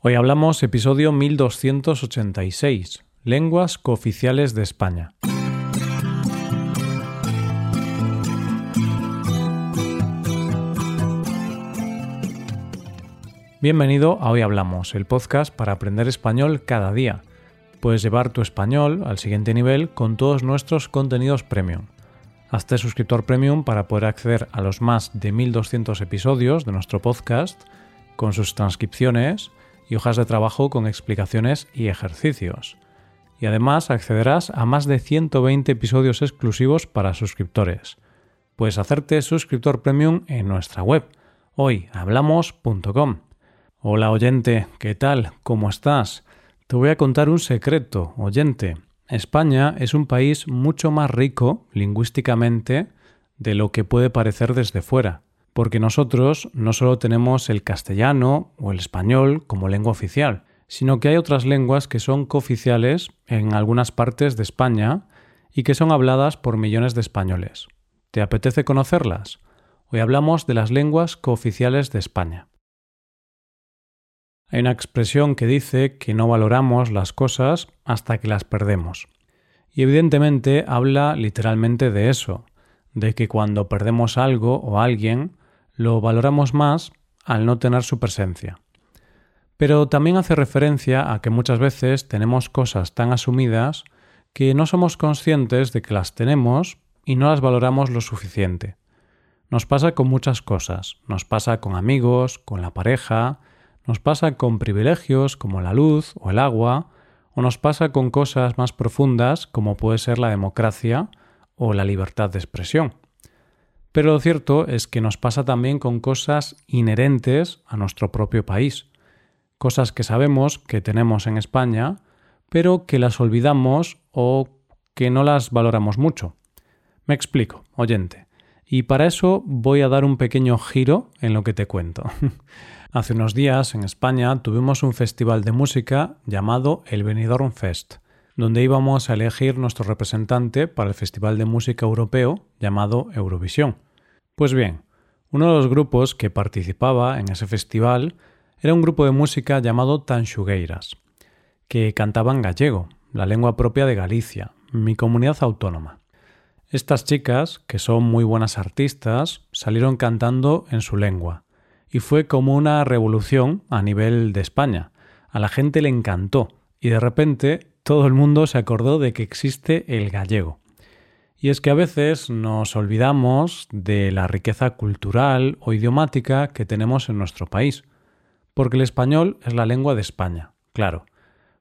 Hoy hablamos episodio 1286, Lenguas cooficiales de España. Bienvenido a Hoy Hablamos, el podcast para aprender español cada día. Puedes llevar tu español al siguiente nivel con todos nuestros contenidos premium. Hazte suscriptor premium para poder acceder a los más de 1200 episodios de nuestro podcast con sus transcripciones y hojas de trabajo con explicaciones y ejercicios. Y además accederás a más de 120 episodios exclusivos para suscriptores. Puedes hacerte suscriptor premium en nuestra web, hoyhablamos.com. Hola oyente, ¿qué tal? ¿Cómo estás? Te voy a contar un secreto, oyente. España es un país mucho más rico lingüísticamente de lo que puede parecer desde fuera porque nosotros no solo tenemos el castellano o el español como lengua oficial, sino que hay otras lenguas que son cooficiales en algunas partes de España y que son habladas por millones de españoles. ¿Te apetece conocerlas? Hoy hablamos de las lenguas cooficiales de España. Hay una expresión que dice que no valoramos las cosas hasta que las perdemos. Y evidentemente habla literalmente de eso, de que cuando perdemos algo o alguien, lo valoramos más al no tener su presencia. Pero también hace referencia a que muchas veces tenemos cosas tan asumidas que no somos conscientes de que las tenemos y no las valoramos lo suficiente. Nos pasa con muchas cosas, nos pasa con amigos, con la pareja, nos pasa con privilegios como la luz o el agua, o nos pasa con cosas más profundas como puede ser la democracia o la libertad de expresión. Pero lo cierto es que nos pasa también con cosas inherentes a nuestro propio país, cosas que sabemos que tenemos en España, pero que las olvidamos o que no las valoramos mucho. Me explico, oyente. Y para eso voy a dar un pequeño giro en lo que te cuento. Hace unos días en España tuvimos un festival de música llamado el Benidorm Fest, donde íbamos a elegir nuestro representante para el Festival de Música Europeo llamado Eurovisión. Pues bien, uno de los grupos que participaba en ese festival era un grupo de música llamado Tanxugueiras, que cantaban gallego, la lengua propia de Galicia, mi comunidad autónoma. Estas chicas, que son muy buenas artistas, salieron cantando en su lengua, y fue como una revolución a nivel de España. A la gente le encantó, y de repente todo el mundo se acordó de que existe el gallego. Y es que a veces nos olvidamos de la riqueza cultural o idiomática que tenemos en nuestro país, porque el español es la lengua de España, claro.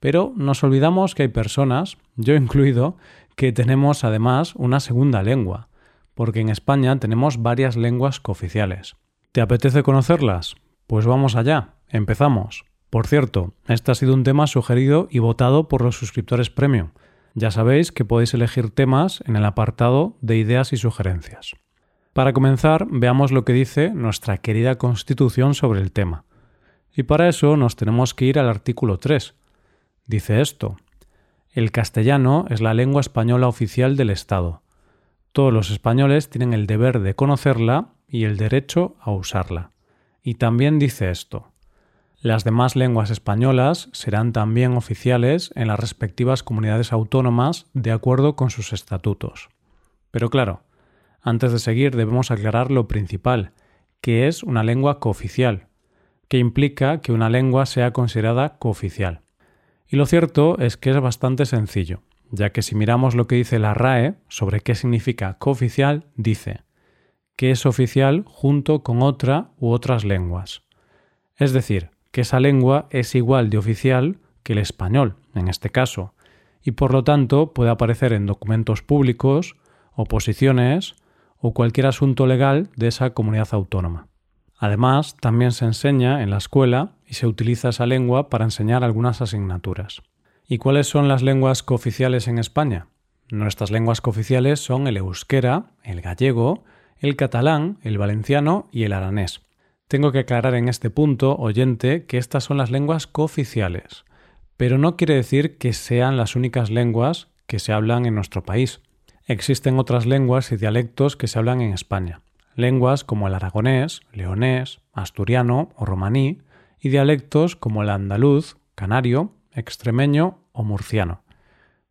Pero nos olvidamos que hay personas, yo incluido, que tenemos además una segunda lengua, porque en España tenemos varias lenguas cooficiales. ¿Te apetece conocerlas? Pues vamos allá, empezamos. Por cierto, este ha sido un tema sugerido y votado por los suscriptores premium. Ya sabéis que podéis elegir temas en el apartado de ideas y sugerencias. Para comenzar, veamos lo que dice nuestra querida Constitución sobre el tema. Y para eso nos tenemos que ir al artículo 3. Dice esto. El castellano es la lengua española oficial del Estado. Todos los españoles tienen el deber de conocerla y el derecho a usarla. Y también dice esto. Las demás lenguas españolas serán también oficiales en las respectivas comunidades autónomas de acuerdo con sus estatutos. Pero claro, antes de seguir debemos aclarar lo principal, que es una lengua cooficial, que implica que una lengua sea considerada cooficial. Y lo cierto es que es bastante sencillo, ya que si miramos lo que dice la RAE sobre qué significa cooficial, dice que es oficial junto con otra u otras lenguas. Es decir, que esa lengua es igual de oficial que el español, en este caso, y por lo tanto puede aparecer en documentos públicos, oposiciones o cualquier asunto legal de esa comunidad autónoma. Además, también se enseña en la escuela y se utiliza esa lengua para enseñar algunas asignaturas. ¿Y cuáles son las lenguas cooficiales en España? Nuestras lenguas cooficiales son el euskera, el gallego, el catalán, el valenciano y el aranés. Tengo que aclarar en este punto, oyente, que estas son las lenguas cooficiales, pero no quiere decir que sean las únicas lenguas que se hablan en nuestro país. Existen otras lenguas y dialectos que se hablan en España. Lenguas como el aragonés, leonés, asturiano o romaní, y dialectos como el andaluz, canario, extremeño o murciano.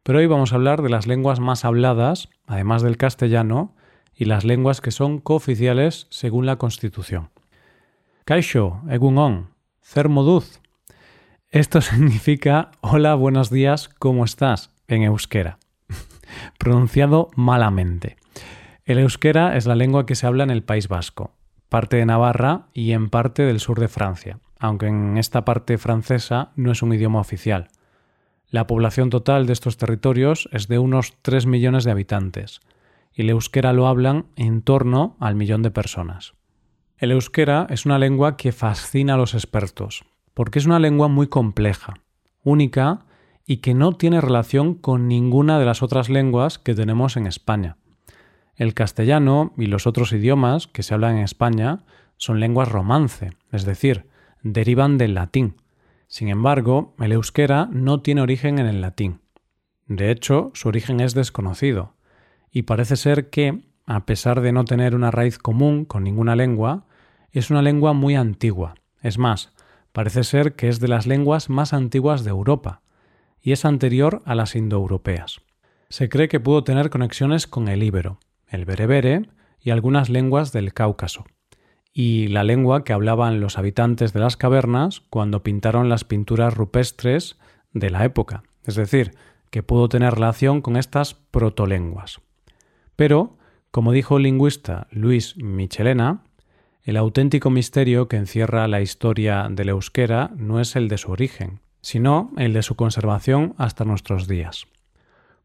Pero hoy vamos a hablar de las lenguas más habladas, además del castellano, y las lenguas que son cooficiales según la Constitución. Kaisho, egunon, cermoduz. Esto significa hola, buenos días, ¿cómo estás? en euskera. Pronunciado malamente. El euskera es la lengua que se habla en el País Vasco, parte de Navarra y en parte del sur de Francia, aunque en esta parte francesa no es un idioma oficial. La población total de estos territorios es de unos 3 millones de habitantes, y el euskera lo hablan en torno al millón de personas. El euskera es una lengua que fascina a los expertos, porque es una lengua muy compleja, única y que no tiene relación con ninguna de las otras lenguas que tenemos en España. El castellano y los otros idiomas que se hablan en España son lenguas romance, es decir, derivan del latín. Sin embargo, el euskera no tiene origen en el latín. De hecho, su origen es desconocido, y parece ser que, a pesar de no tener una raíz común con ninguna lengua, es una lengua muy antigua. Es más, parece ser que es de las lenguas más antiguas de Europa, y es anterior a las indoeuropeas. Se cree que pudo tener conexiones con el íbero, el berebere y algunas lenguas del Cáucaso, y la lengua que hablaban los habitantes de las cavernas cuando pintaron las pinturas rupestres de la época, es decir, que pudo tener relación con estas protolenguas. Pero, como dijo el lingüista Luis Michelena, el auténtico misterio que encierra la historia del euskera no es el de su origen, sino el de su conservación hasta nuestros días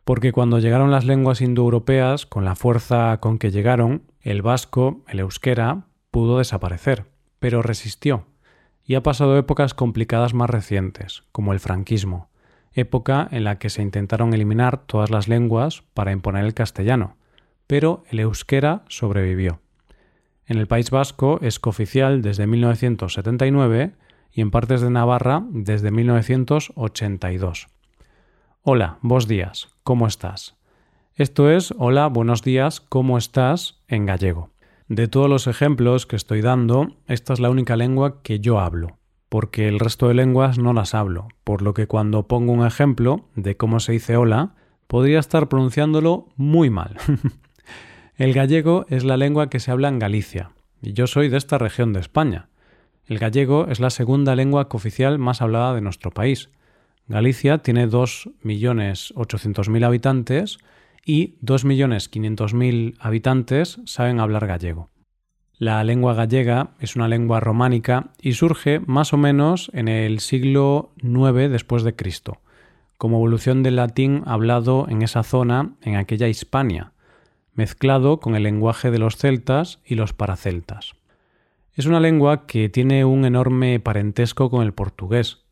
porque cuando llegaron las lenguas indoeuropeas, con la fuerza con que llegaron, el vasco, el euskera, pudo desaparecer, pero resistió, y ha pasado épocas complicadas más recientes, como el franquismo, época en la que se intentaron eliminar todas las lenguas para imponer el castellano, pero el euskera sobrevivió. En el País Vasco es cooficial desde 1979 y en partes de Navarra desde 1982. Hola, vos días, ¿cómo estás? Esto es Hola, buenos días, ¿cómo estás? en gallego. De todos los ejemplos que estoy dando, esta es la única lengua que yo hablo, porque el resto de lenguas no las hablo, por lo que cuando pongo un ejemplo de cómo se dice hola, podría estar pronunciándolo muy mal. el gallego es la lengua que se habla en Galicia, y yo soy de esta región de España. El gallego es la segunda lengua cooficial más hablada de nuestro país, Galicia tiene 2.800.000 habitantes y 2.500.000 habitantes saben hablar gallego. La lengua gallega es una lengua románica y surge más o menos en el siglo IX después de Cristo, como evolución del latín hablado en esa zona en aquella Hispania, mezclado con el lenguaje de los celtas y los paraceltas. Es una lengua que tiene un enorme parentesco con el portugués,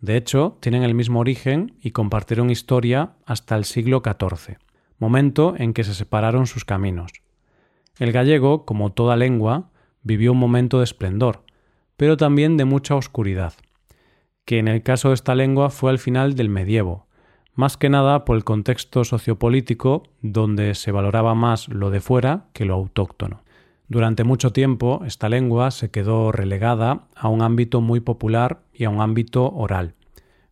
de hecho, tienen el mismo origen y compartieron historia hasta el siglo XIV, momento en que se separaron sus caminos. El gallego, como toda lengua, vivió un momento de esplendor, pero también de mucha oscuridad, que en el caso de esta lengua fue al final del medievo, más que nada por el contexto sociopolítico donde se valoraba más lo de fuera que lo autóctono. Durante mucho tiempo esta lengua se quedó relegada a un ámbito muy popular y a un ámbito oral.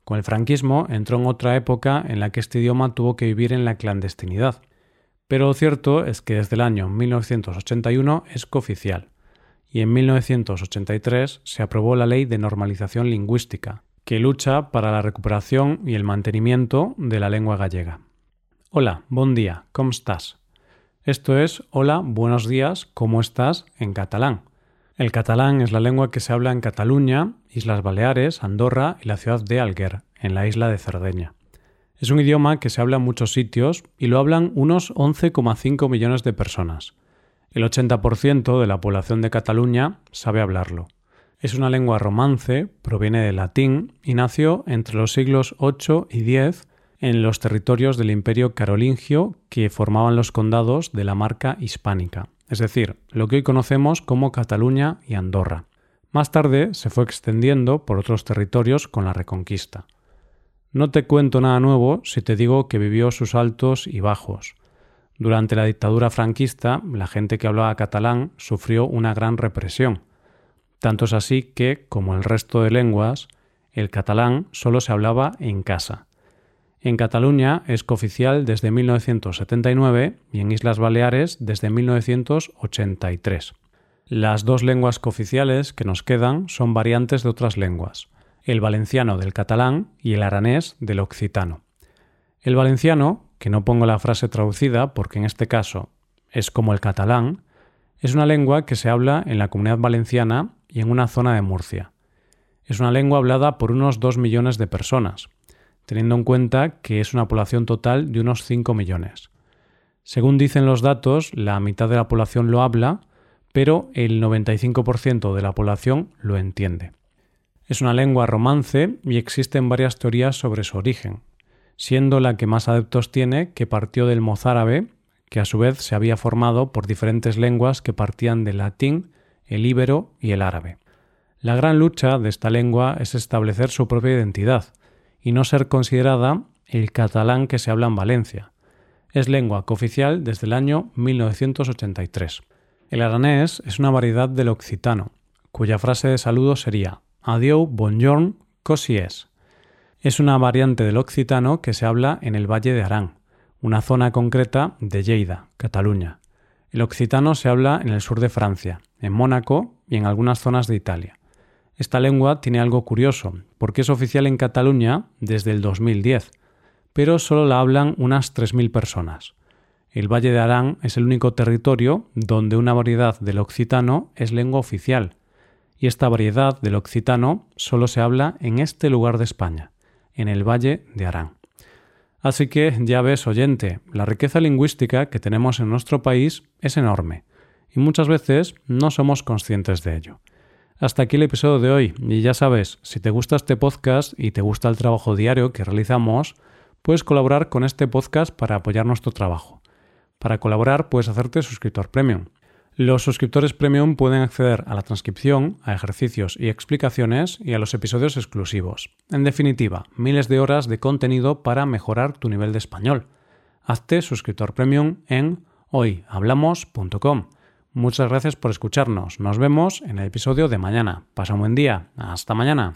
Con el franquismo entró en otra época en la que este idioma tuvo que vivir en la clandestinidad. Pero lo cierto es que desde el año 1981 es cooficial, y en 1983 se aprobó la Ley de Normalización Lingüística, que lucha para la recuperación y el mantenimiento de la lengua gallega. Hola, buen día, ¿cómo estás? Esto es Hola, buenos días, ¿cómo estás? en catalán. El catalán es la lengua que se habla en Cataluña, Islas Baleares, Andorra y la ciudad de Alguer, en la isla de Cerdeña. Es un idioma que se habla en muchos sitios y lo hablan unos 11,5 millones de personas. El 80% de la población de Cataluña sabe hablarlo. Es una lengua romance, proviene del latín y nació entre los siglos 8 y 10 en los territorios del imperio carolingio que formaban los condados de la marca hispánica, es decir, lo que hoy conocemos como Cataluña y Andorra. Más tarde se fue extendiendo por otros territorios con la Reconquista. No te cuento nada nuevo si te digo que vivió sus altos y bajos. Durante la dictadura franquista, la gente que hablaba catalán sufrió una gran represión. Tanto es así que, como el resto de lenguas, el catalán solo se hablaba en casa. En Cataluña es cooficial desde 1979 y en Islas Baleares desde 1983. Las dos lenguas cooficiales que nos quedan son variantes de otras lenguas, el valenciano del catalán y el aranés del occitano. El valenciano, que no pongo la frase traducida porque en este caso es como el catalán, es una lengua que se habla en la comunidad valenciana y en una zona de Murcia. Es una lengua hablada por unos 2 millones de personas, teniendo en cuenta que es una población total de unos 5 millones. Según dicen los datos, la mitad de la población lo habla, pero el 95% de la población lo entiende. Es una lengua romance y existen varias teorías sobre su origen, siendo la que más adeptos tiene que partió del mozárabe, que a su vez se había formado por diferentes lenguas que partían del latín, el íbero y el árabe. La gran lucha de esta lengua es establecer su propia identidad y no ser considerada el catalán que se habla en Valencia. Es lengua cooficial desde el año 1983. El aranés es una variedad del occitano, cuya frase de saludo sería Adieu, bonjour, cosi es. Es una variante del occitano que se habla en el Valle de Arán, una zona concreta de Lleida, Cataluña. El occitano se habla en el sur de Francia, en Mónaco y en algunas zonas de Italia. Esta lengua tiene algo curioso, porque es oficial en Cataluña desde el 2010, pero solo la hablan unas 3.000 personas. El Valle de Arán es el único territorio donde una variedad del occitano es lengua oficial, y esta variedad del occitano solo se habla en este lugar de España, en el Valle de Arán. Así que ya ves, oyente, la riqueza lingüística que tenemos en nuestro país es enorme, y muchas veces no somos conscientes de ello. Hasta aquí el episodio de hoy, y ya sabes, si te gusta este podcast y te gusta el trabajo diario que realizamos, puedes colaborar con este podcast para apoyar nuestro trabajo. Para colaborar puedes hacerte suscriptor premium. Los suscriptores premium pueden acceder a la transcripción, a ejercicios y explicaciones y a los episodios exclusivos. En definitiva, miles de horas de contenido para mejorar tu nivel de español. Hazte suscriptor premium en hoyhablamos.com. Muchas gracias por escucharnos. Nos vemos en el episodio de mañana. Pasa un buen día. Hasta mañana.